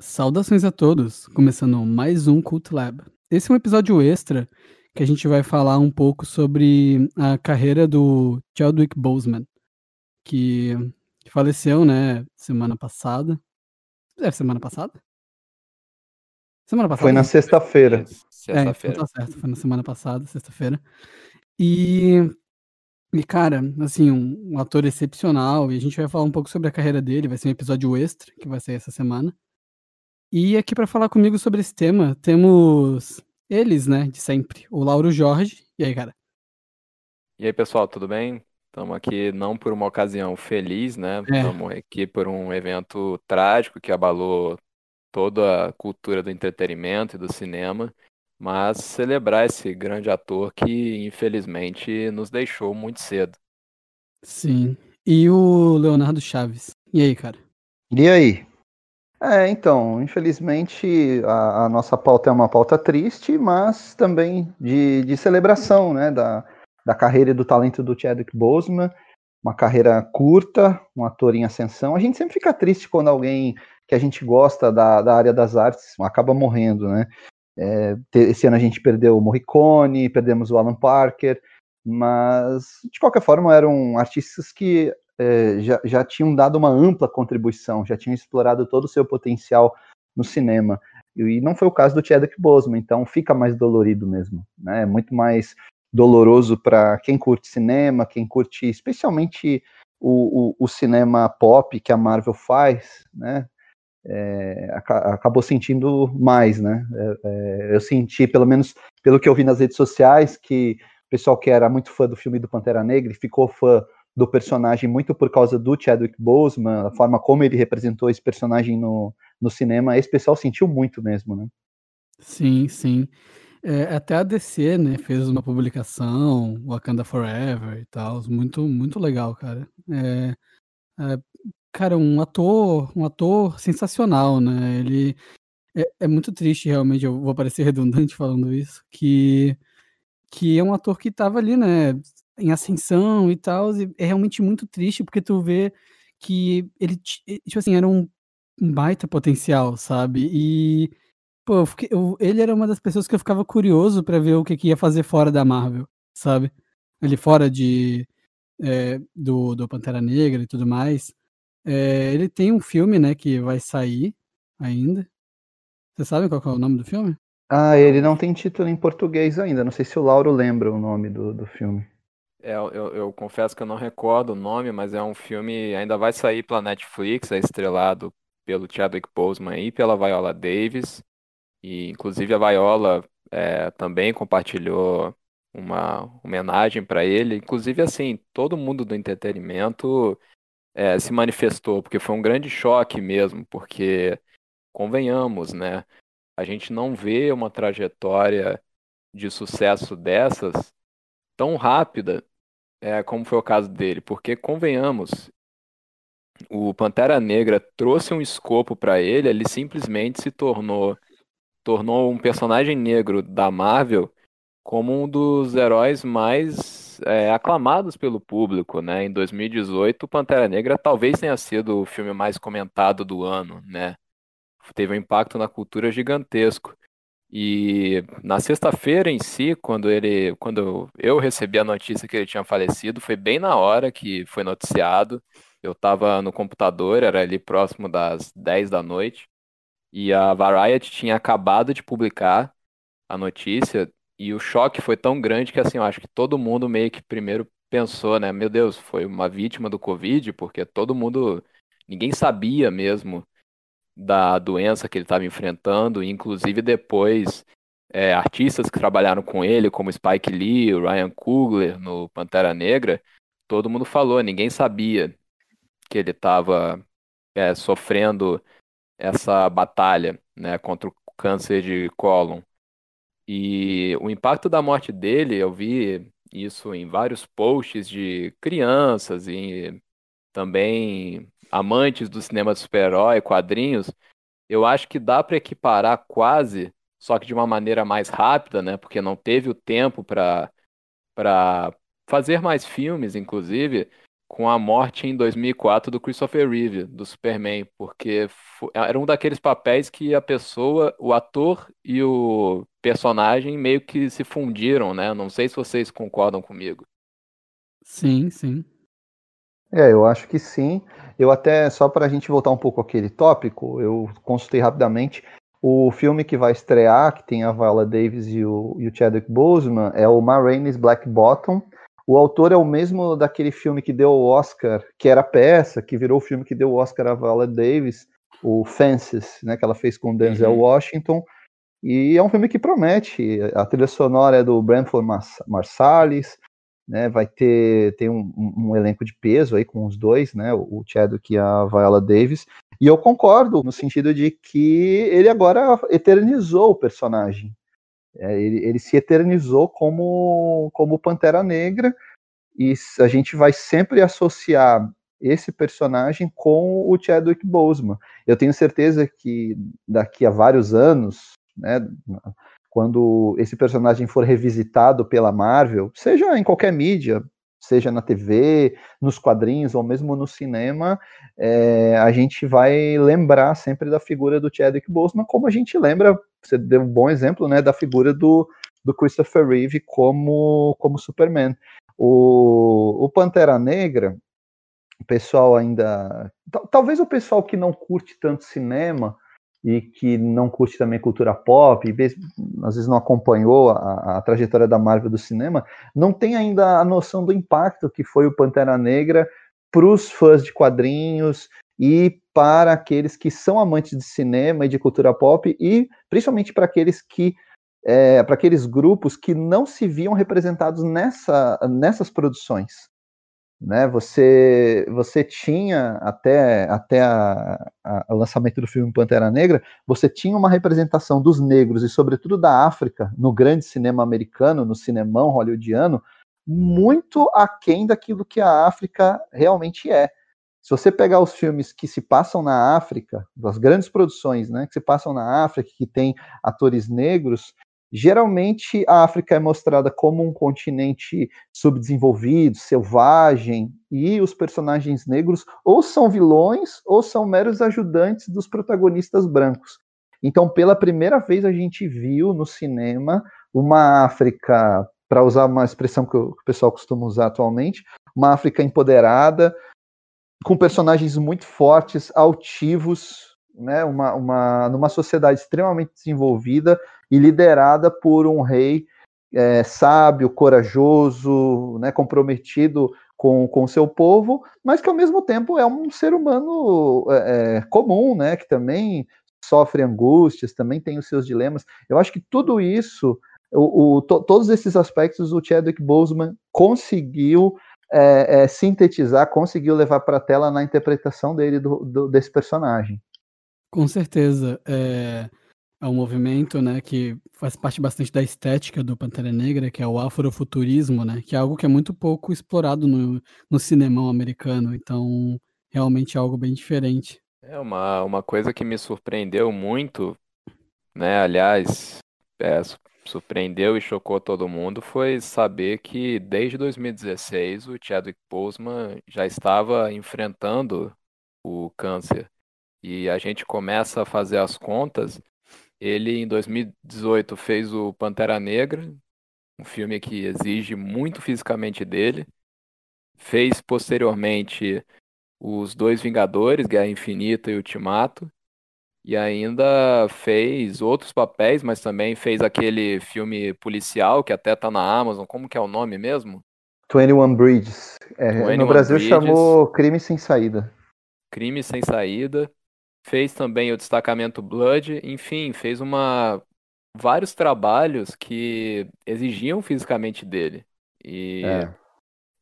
Saudações a todos, começando mais um Cult Lab. Esse é um episódio extra que a gente vai falar um pouco sobre a carreira do Chadwick Boseman, que, faleceu, né, semana passada. É, semana passada? Semana passada? Foi na sexta-feira. É, então Sexta-feira. tá certo, foi na semana passada, sexta-feira. E, e, cara, assim, um, um ator excepcional, e a gente vai falar um pouco sobre a carreira dele, vai ser um episódio extra que vai sair essa semana. E aqui para falar comigo sobre esse tema, temos eles, né, de sempre, o Lauro Jorge. E aí, cara? E aí, pessoal, tudo bem? Estamos aqui não por uma ocasião feliz, né? É. Estamos aqui por um evento trágico que abalou toda a cultura do entretenimento e do cinema, mas celebrar esse grande ator que infelizmente nos deixou muito cedo. Sim. E o Leonardo Chaves. E aí, cara? E aí? É, então, infelizmente a, a nossa pauta é uma pauta triste, mas também de, de celebração, né, da, da carreira e do talento do Chadwick Boseman, uma carreira curta, um ator em ascensão. A gente sempre fica triste quando alguém que a gente gosta da, da área das artes acaba morrendo, né? É, esse ano a gente perdeu o Morricone, perdemos o Alan Parker, mas de qualquer forma eram artistas que é, já, já tinham dado uma ampla contribuição, já tinham explorado todo o seu potencial no cinema. E não foi o caso do Chadwick Boseman, então fica mais dolorido mesmo, né? É muito mais doloroso para quem curte cinema, quem curte especialmente o, o, o cinema pop que a Marvel faz, né? É, aca- acabou sentindo mais, né? É, é, eu senti, pelo menos pelo que eu vi nas redes sociais, que o pessoal que era muito fã do filme do Pantera Negra ficou fã do personagem muito por causa do Chadwick Boseman, a forma como ele representou esse personagem no, no cinema, esse pessoal sentiu muito mesmo, né? Sim, sim. É, até a DC, né, fez uma publicação, Wakanda Forever e tal, muito, muito legal, cara. É, é, cara, um ator, um ator sensacional, né? Ele é, é muito triste, realmente. Eu vou parecer redundante falando isso, que que é um ator que tava ali, né, em ascensão e tal, e é realmente muito triste porque tu vê que ele, ti- tipo assim, era um, baita potencial, sabe? E Pô, eu fiquei- eu- ele era uma das pessoas que eu ficava curioso pra ver o que, que ia fazer fora da Marvel, sabe? Ele fora de é, do, do Pantera Negra e tudo mais. É, ele tem um filme, né, que vai sair ainda. Você sabe qual é o nome do filme? Ah, ele não tem título em português ainda, não sei se o Lauro lembra o nome do, do filme. É, eu, eu- confesso que eu não recordo o nome, mas é um filme, ainda vai sair pela Netflix, é estrelado pelo Chadwick Boseman e pela Viola Davis. E inclusive a Viola é, também compartilhou uma homenagem para ele. Inclusive, assim, todo mundo do entretenimento é, se manifestou, porque foi um grande choque mesmo, porque convenhamos, né? A gente não vê uma trajetória de sucesso dessas tão rápida é, como foi o caso dele, porque convenhamos, o Pantera Negra trouxe um escopo para ele, ele simplesmente se tornou tornou um personagem negro da Marvel como um dos heróis mais é, aclamados pelo público, né? Em 2018, o Pantera Negra talvez tenha sido o filme mais comentado do ano, né? Teve um impacto na cultura gigantesco. E na sexta-feira em si, quando ele, quando eu recebi a notícia que ele tinha falecido, foi bem na hora que foi noticiado. Eu estava no computador, era ali próximo das 10 da noite, e a Variety tinha acabado de publicar a notícia, e o choque foi tão grande que assim, eu acho que todo mundo meio que primeiro pensou, né, meu Deus, foi uma vítima do Covid, porque todo mundo, ninguém sabia mesmo da doença que ele estava enfrentando, inclusive depois é, artistas que trabalharam com ele, como Spike Lee, Ryan Coogler no Pantera Negra, todo mundo falou, ninguém sabia que ele estava é, sofrendo essa batalha, né, contra o câncer de cólon. E o impacto da morte dele, eu vi isso em vários posts de crianças e também amantes do cinema de super-herói, quadrinhos, eu acho que dá para equiparar quase, só que de uma maneira mais rápida, né? Porque não teve o tempo para para fazer mais filmes, inclusive, com a morte em 2004 do Christopher Reeve, do Superman, porque era um daqueles papéis que a pessoa, o ator e o personagem meio que se fundiram, né? Não sei se vocês concordam comigo. Sim, sim. É, eu acho que sim. Eu até, só para a gente voltar um pouco àquele tópico, eu consultei rapidamente. O filme que vai estrear, que tem a Viola Davis e o, e o Chadwick Boseman, é o Ma Rainey's Black Bottom. O autor é o mesmo daquele filme que deu o Oscar, que era peça, que virou o filme que deu o Oscar a Viola Davis, o Fences, né, que ela fez com Denzel uhum. Washington. E é um filme que promete. A trilha sonora é do Branford Marsalis, né, vai ter tem um, um, elenco de peso aí com os dois, né, o Chadwick e a Viola Davis, e eu concordo no sentido de que ele agora eternizou o personagem, é, ele, ele, se eternizou como, como Pantera Negra, e a gente vai sempre associar esse personagem com o Chadwick Boseman. Eu tenho certeza que daqui a vários anos, né, quando esse personagem for revisitado pela Marvel, seja em qualquer mídia, seja na TV, nos quadrinhos ou mesmo no cinema, é, a gente vai lembrar sempre da figura do Chadwick Boseman, como a gente lembra, você deu um bom exemplo, né, da figura do, do Christopher Reeve como, como Superman. O, o Pantera Negra, o pessoal ainda. Talvez o pessoal que não curte tanto cinema e que não curte também cultura pop, e às vezes não acompanhou a, a, trajetória da Marvel do cinema, não tem ainda a noção do impacto que foi o Pantera Negra para os fãs de quadrinhos e para aqueles que são amantes de cinema e de cultura pop e principalmente para aqueles que é, para aqueles grupos que não se viam representados nessa, nessas produções né? Você você tinha até até o lançamento do filme Pantera Negra, você tinha uma representação dos negros e sobretudo da África no grande cinema americano, no cinemão hollywoodiano, muito aquém daquilo que a África realmente é. Se você pegar os filmes que se passam na África, das grandes produções, né, que se passam na África, que tem atores negros, Geralmente, a África é mostrada como um continente subdesenvolvido, selvagem, e os personagens negros ou são vilões ou são meros ajudantes dos protagonistas brancos. Então, pela primeira vez, a gente viu no cinema uma África, para usar uma expressão que o pessoal costuma usar atualmente, uma África empoderada, com personagens muito fortes, altivos, né, uma, uma, numa sociedade extremamente desenvolvida, e liderada por um rei é, sábio, corajoso, né, comprometido com o seu povo, mas que ao mesmo tempo é um ser humano é, é, comum, né, que também sofre angústias, também tem os seus dilemas. Eu acho que tudo isso, o, o to, todos esses aspectos, o Chadwick Boseman conseguiu é, é, sintetizar, conseguiu levar para a tela na interpretação dele do, do, desse personagem. Com certeza. É, é um movimento, né, que faz parte bastante da estética do Pantera Negra, que é o afrofuturismo, né, que é algo que é muito pouco explorado no, no cinema americano, então realmente é algo bem diferente. É uma, uma coisa que me surpreendeu muito, né, aliás, é, surpreendeu e chocou todo mundo foi saber que desde 2016 o Chadwick Boseman já estava enfrentando o câncer. E a gente começa a fazer as contas ele, em 2018, fez o Pantera Negra, um filme que exige muito fisicamente dele. Fez posteriormente os dois Vingadores, Guerra Infinita e Ultimato. E ainda fez outros papéis, mas também fez aquele filme policial que até tá na Amazon. Como que é o nome mesmo? 21 Bridges. É, 21 no Brasil Bridges. chamou Crime Sem Saída. Crime Sem Saída fez também o destacamento Blood, enfim, fez uma vários trabalhos que exigiam fisicamente dele. E, é.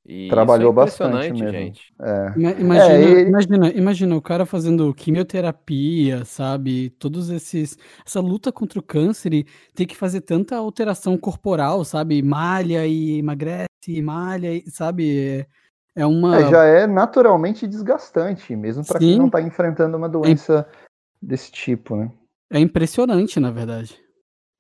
e Trabalhou é bastante mesmo. gente. É. Imagina, é, imagina, imagina o cara fazendo quimioterapia, sabe? Todos esses essa luta contra o câncer e ter que fazer tanta alteração corporal, sabe? Malha e emagrece, malha, e, sabe? É uma. É, já é naturalmente desgastante, mesmo para quem não está enfrentando uma doença é... desse tipo, né? É impressionante, na verdade.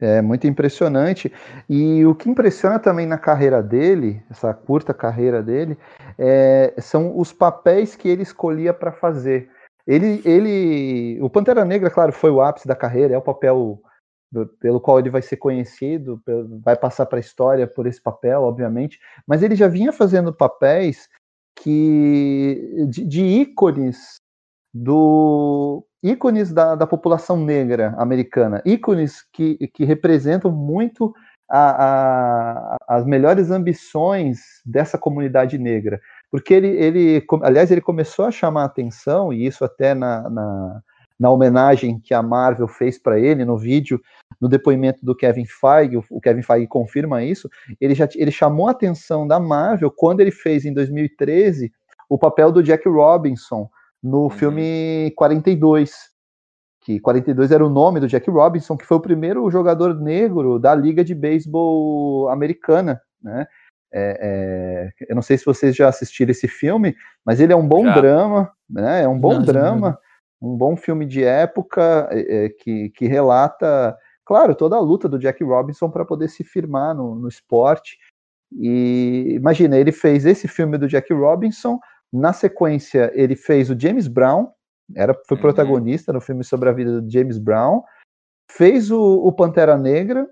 É muito impressionante. E o que impressiona também na carreira dele, essa curta carreira dele, é, são os papéis que ele escolhia para fazer. Ele, ele, o Pantera Negra, claro, foi o ápice da carreira, é o papel pelo qual ele vai ser conhecido, vai passar para a história por esse papel, obviamente, mas ele já vinha fazendo papéis que de, de ícones do ícones da, da população negra americana, ícones que, que representam muito a, a, as melhores ambições dessa comunidade negra. Porque ele, ele, aliás, ele começou a chamar atenção, e isso até na, na, na homenagem que a Marvel fez para ele no vídeo, no depoimento do Kevin Feige, o Kevin Feige confirma isso, ele já ele chamou a atenção da Marvel quando ele fez em 2013 o papel do Jack Robinson no uhum. filme 42, que 42 era o nome do Jack Robinson, que foi o primeiro jogador negro da Liga de Beisebol americana, né? É, é, eu não sei se vocês já assistiram esse filme, mas ele é um bom já. drama, né? É um bom drama, um bom filme de época é, é, que, que relata, claro, toda a luta do Jack Robinson para poder se firmar no, no esporte. E imagina, ele fez esse filme do Jack Robinson, na sequência, ele fez o James Brown, era, foi uhum. protagonista no filme sobre a vida do James Brown, fez o, o, Pantera Negra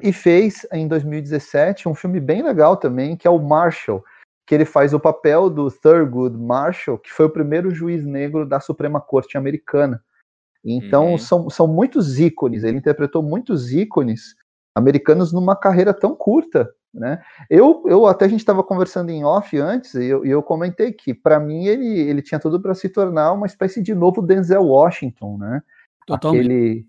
e fez em 2017 um filme bem legal também, que é o Marshall, que ele faz o papel do Thurgood Marshall, que foi o primeiro juiz negro da Suprema Corte Americana. Então uhum. são, são muitos ícones, ele interpretou muitos ícones americanos numa carreira tão curta, né? Eu, eu até a gente estava conversando em off antes e eu, eu comentei que para mim ele, ele tinha tudo para se tornar uma espécie de novo Denzel Washington, né? Totalmente. Aquele,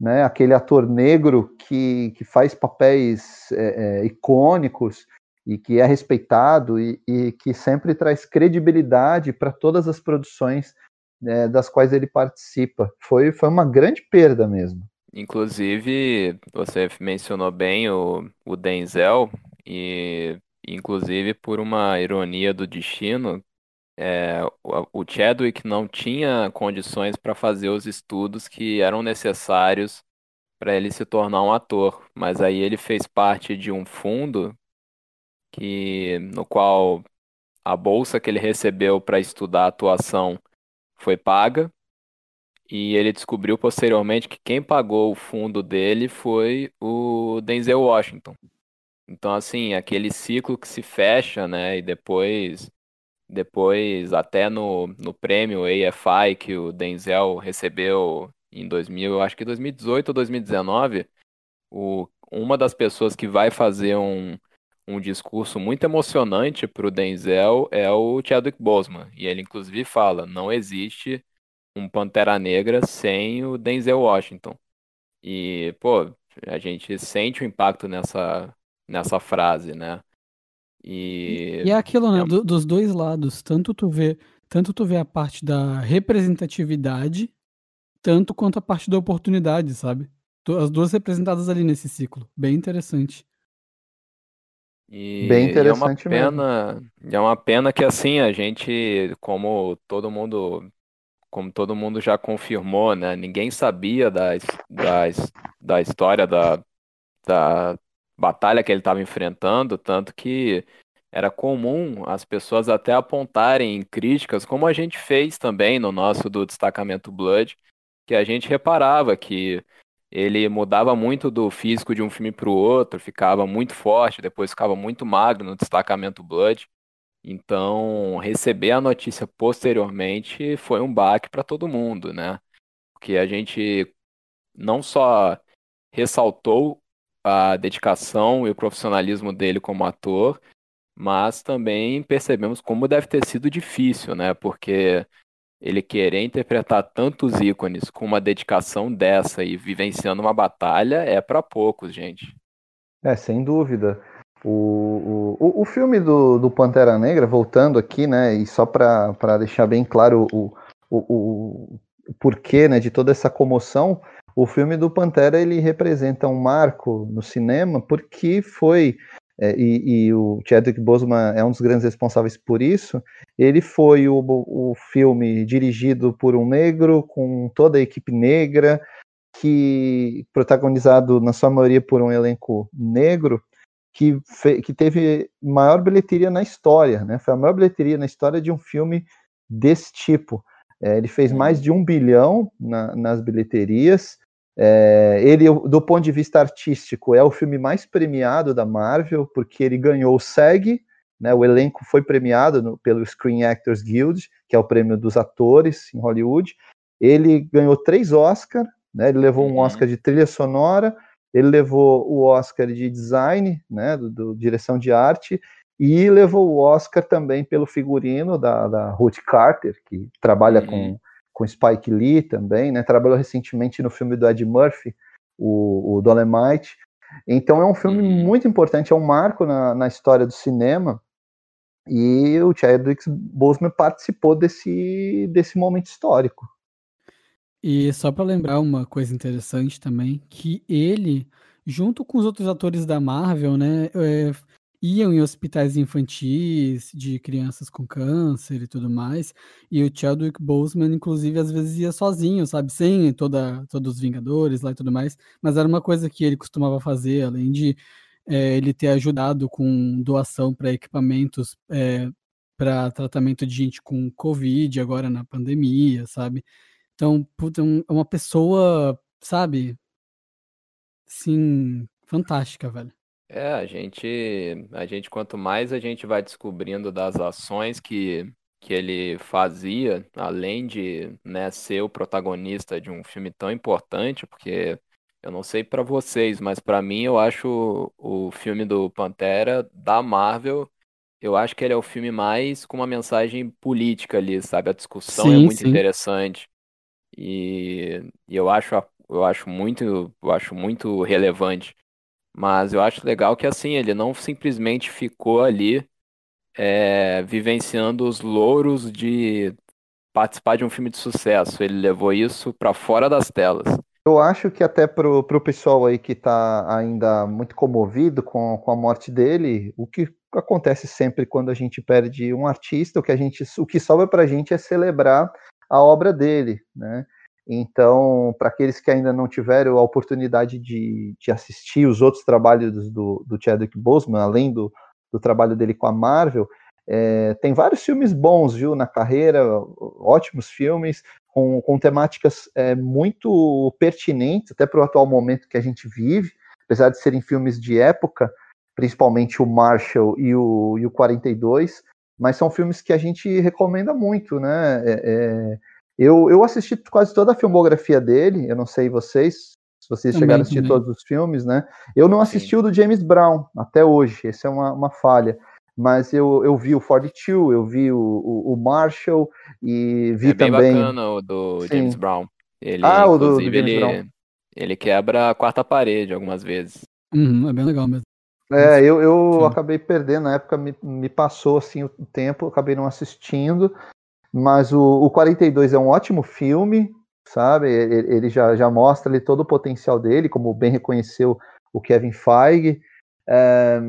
né, aquele ator negro que, que faz papéis é, é, icônicos e que é respeitado e, e que sempre traz credibilidade para todas as produções é, das quais ele participa. Foi, foi uma grande perda mesmo. Inclusive, você mencionou bem o, o Denzel, e inclusive por uma ironia do destino, é, o Chadwick não tinha condições para fazer os estudos que eram necessários para ele se tornar um ator, mas aí ele fez parte de um fundo que no qual a bolsa que ele recebeu para estudar atuação foi paga e ele descobriu posteriormente que quem pagou o fundo dele foi o Denzel Washington. Então, assim, aquele ciclo que se fecha, né? E depois, depois até no, no prêmio AFI que o Denzel recebeu em 2000, eu acho que 2018 ou 2019, o, uma das pessoas que vai fazer um, um discurso muito emocionante para o Denzel é o Chadwick Boseman. E ele, inclusive, fala: não existe um Pantera Negra sem o Denzel Washington. E, pô, a gente sente o impacto nessa, nessa frase, né? E, e é aquilo, né? É... Do, dos dois lados. Tanto tu vê, tanto tu vê a parte da representatividade, tanto quanto a parte da oportunidade, sabe? As duas representadas ali nesse ciclo. Bem interessante. E, Bem interessante e é uma pena, mesmo. é uma pena que assim a gente, como todo mundo como todo mundo já confirmou, né? Ninguém sabia da, da, da história da, da batalha que ele estava enfrentando, tanto que era comum as pessoas até apontarem críticas, como a gente fez também no nosso do destacamento Blood, que a gente reparava que ele mudava muito do físico de um filme para o outro, ficava muito forte, depois ficava muito magro no destacamento Blood. Então, receber a notícia posteriormente foi um baque para todo mundo, né? Porque a gente não só ressaltou a dedicação e o profissionalismo dele como ator, mas também percebemos como deve ter sido difícil, né? Porque ele querer interpretar tantos ícones com uma dedicação dessa e vivenciando uma batalha é para poucos, gente. É, sem dúvida. O, o, o filme do, do Pantera Negra, voltando aqui, né, e só para deixar bem claro o, o, o, o porquê né, de toda essa comoção, o filme do Pantera ele representa um marco no cinema porque foi e, e, o Chadwick Boseman é um dos grandes responsáveis por isso. Ele foi o, o filme dirigido por um negro com toda a equipe negra que protagonizado na sua maioria por um elenco negro, que, que teve maior bilheteria na história, né? Foi a maior bilheteria na história de um filme desse tipo. É, ele fez mais de um bilhão na, nas bilheterias. É, ele, do ponto de vista artístico, é o filme mais premiado da Marvel, porque ele ganhou o SEG, né, o elenco foi premiado no, pelo Screen Actors Guild, que é o prêmio dos atores em Hollywood. Ele ganhou três Oscars, né, ele levou um uhum. Oscar de trilha sonora, ele levou o Oscar de design, né, do, do, direção de arte, e levou o Oscar também pelo figurino da, da Ruth Carter, que trabalha uhum. com, com Spike Lee também, né, trabalhou recentemente no filme do Ed Murphy, o, o Dolemite. Então é um filme uhum. muito importante, é um marco na, na história do cinema, e o Chadwick Boseman participou desse, desse momento histórico. E só para lembrar uma coisa interessante também, que ele, junto com os outros atores da Marvel, né, é, iam em hospitais infantis de crianças com câncer e tudo mais. E o Chadwick Boseman, inclusive, às vezes ia sozinho, sabe, sem toda, todos os Vingadores lá e tudo mais. Mas era uma coisa que ele costumava fazer, além de é, ele ter ajudado com doação para equipamentos é, para tratamento de gente com Covid agora na pandemia, sabe? Então, puta, é uma pessoa, sabe? Sim, fantástica, velho. É, a gente, a gente quanto mais a gente vai descobrindo das ações que, que ele fazia, além de, né, ser o protagonista de um filme tão importante, porque eu não sei para vocês, mas para mim eu acho o, filme do Pantera da Marvel, eu acho que ele é o filme mais com uma mensagem política ali, sabe? A discussão é muito sim. interessante. E, e eu acho eu acho muito eu acho muito relevante. Mas eu acho legal que assim, ele não simplesmente ficou ali é, vivenciando os louros de participar de um filme de sucesso. Ele levou isso para fora das telas. Eu acho que até pro, pro pessoal aí que está ainda muito comovido com, com a morte dele, o que acontece sempre quando a gente perde um artista, o que a gente, o que sobra para a gente é celebrar a obra dele, né? Então, para aqueles que ainda não tiveram a oportunidade de, de assistir os outros trabalhos do, do Chadwick Boseman, além do, do trabalho dele com a Marvel, é, tem vários filmes bons, viu, na carreira, ótimos filmes, com, com temáticas é, muito pertinentes, até para o atual momento que a gente vive, apesar de serem filmes de época, principalmente o Marshall e o, e o 42, mas são filmes que a gente recomenda muito, né? É, é, eu, eu assisti quase toda a filmografia dele, eu não sei vocês, se vocês também, chegaram a assistir também. todos os filmes, né? Eu não assisti Sim. o do James Brown até hoje, essa é uma, uma falha. Mas eu, eu vi o 42, eu vi o, o, o Marshall e vi é também. É bem bacana o do Sim. James Brown. Ele, ah, o do, do James ele, Brown. Ele quebra a quarta parede algumas vezes. Uhum, é bem legal mesmo. É, eu, eu acabei perdendo, na época me, me passou assim o tempo, acabei não assistindo, mas o, o 42 é um ótimo filme, sabe? Ele, ele já, já mostra ali todo o potencial dele, como bem reconheceu o Kevin Feige. É,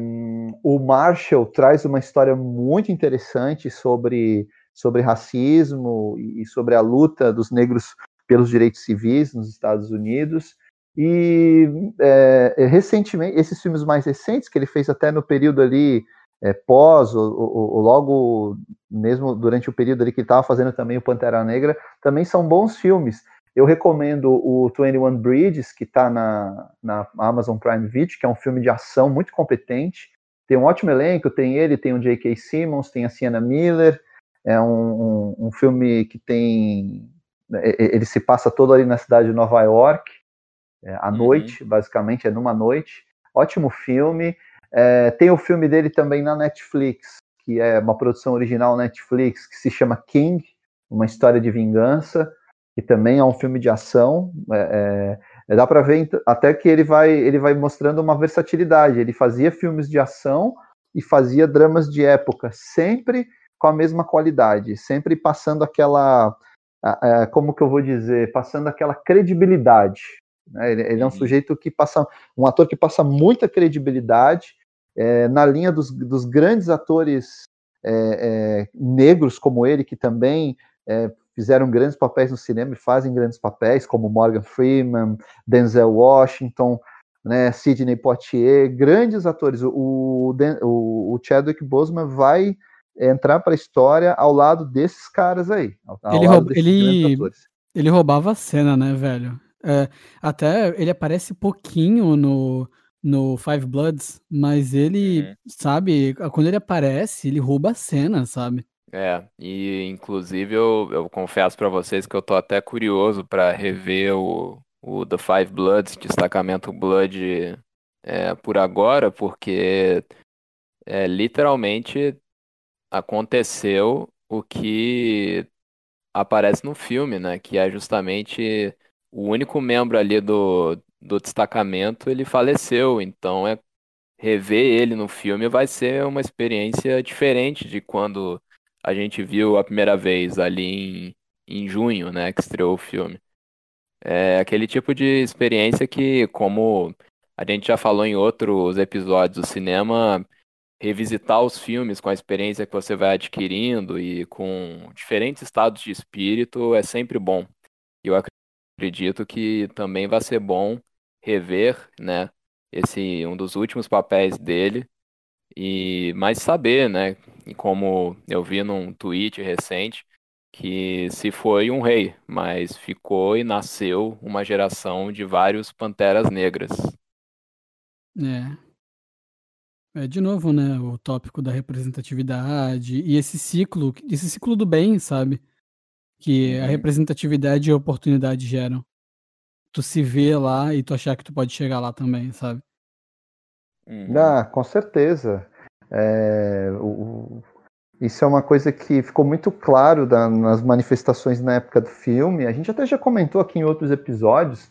o Marshall traz uma história muito interessante sobre, sobre racismo e sobre a luta dos negros pelos direitos civis nos Estados Unidos. E é, recentemente, esses filmes mais recentes, que ele fez até no período ali é, pós, ou, ou, ou, logo mesmo durante o período ali que ele estava fazendo também o Pantera Negra, também são bons filmes. Eu recomendo o 21 Bridges, que está na, na Amazon Prime Video, que é um filme de ação muito competente. Tem um ótimo elenco, tem ele, tem o J.K. Simmons, tem a Sienna Miller. É um, um, um filme que tem. Ele se passa todo ali na cidade de Nova York, é, à uhum. noite, basicamente, é numa noite. Ótimo filme. É, tem o filme dele também na Netflix, que é uma produção original Netflix, que se chama King, uma história de vingança, que também é um filme de ação. É, é, dá para ver até que ele vai, ele vai mostrando uma versatilidade. Ele fazia filmes de ação e fazia dramas de época, sempre com a mesma qualidade, sempre passando aquela, como que eu vou dizer, passando aquela credibilidade. Né? Ele, ele, é um uhum. sujeito que passa, um ator que passa muita credibilidade é, na linha dos, dos grandes atores é, é, negros como ele, que também é, fizeram grandes papéis no cinema e fazem grandes papéis, como Morgan Freeman, Denzel Washington, né, Sidney Poitier, grandes atores. O, o, o Chadwick Boseman vai entrar para a história ao lado desses caras aí. Ao, ele, rouba, ele, ele roubava a cena, né, velho? É, até ele aparece pouquinho no, no Five Bloods, mas ele, uhum. sabe, quando ele aparece, ele rouba a cena, sabe? É, e inclusive eu, eu confesso para vocês que eu tô até curioso para rever o, o The Five Bloods, destacamento Blood, é, por agora, porque é, literalmente aconteceu o que aparece no filme, né? Que é justamente o único membro ali do, do destacamento, ele faleceu. Então é rever ele no filme vai ser uma experiência diferente de quando a gente viu a primeira vez ali em, em junho, né? Que estreou o filme. É aquele tipo de experiência que, como a gente já falou em outros episódios do cinema, revisitar os filmes com a experiência que você vai adquirindo e com diferentes estados de espírito é sempre bom. Eu acredito que também vai ser bom rever, né, esse um dos últimos papéis dele e mais saber, né, e como eu vi num tweet recente, que se foi um rei, mas ficou e nasceu uma geração de vários panteras negras. É, é, de novo, né, o tópico da representatividade e esse ciclo, esse ciclo do bem, sabe? Que a uhum. representatividade e a oportunidade geram. Tu se vê lá e tu achar que tu pode chegar lá também, sabe? Uhum. Ah, com certeza. É, o, isso é uma coisa que ficou muito claro da, nas manifestações na época do filme. A gente até já comentou aqui em outros episódios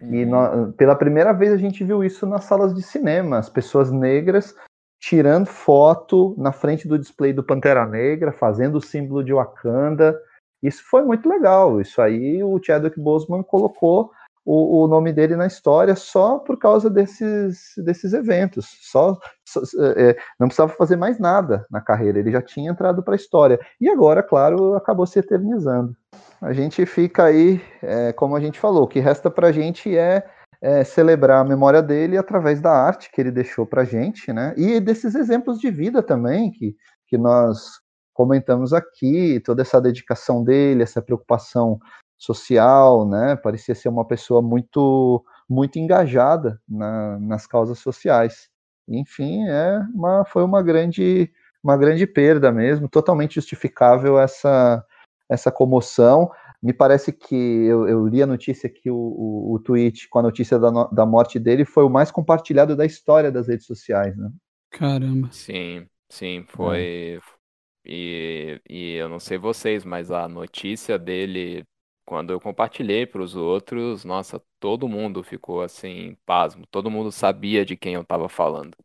e no, pela primeira vez a gente viu isso nas salas de cinema, as pessoas negras tirando foto na frente do display do Pantera Negra, fazendo o símbolo de Wakanda. Isso foi muito legal. Isso aí o Chadwick Boseman colocou o, o nome dele na história só por causa desses, desses eventos. Só, só é, não precisava fazer mais nada na carreira. Ele já tinha entrado para a história. E agora, claro, acabou se eternizando a gente fica aí, é, como a gente falou, o que resta para a gente é, é, celebrar a memória dele através da arte que ele deixou para a gente, né? E desses exemplos de vida também que, que nós comentamos aqui, toda essa dedicação dele, essa preocupação social, né? Parecia ser uma pessoa muito muito engajada na, nas causas sociais. Enfim, é uma, foi uma grande uma grande perda mesmo, totalmente justificável essa essa comoção. Me parece que eu, eu li a notícia que o, o, o, tweet com a notícia da, da morte dele foi o mais compartilhado da história das redes sociais, né? Caramba. Sim, sim, foi. É. E, e eu não sei vocês, mas a notícia dele, quando eu compartilhei para os outros, nossa, todo mundo ficou assim, pasmo. Todo mundo sabia de quem eu estava falando.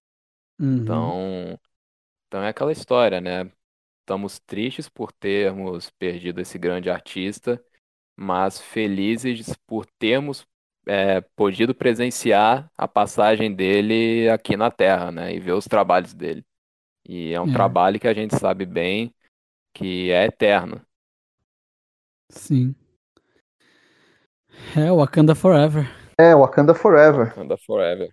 Uhum. Então, então é aquela história, né? Estamos tristes por termos perdido esse grande artista, mas felizes por termos é, podido presenciar a passagem dele aqui na Terra, né? E ver os trabalhos dele. E é um é. trabalho que a gente sabe bem que é eterno. Sim. É Wakanda Forever. É, Wakanda Forever. Wakanda Forever.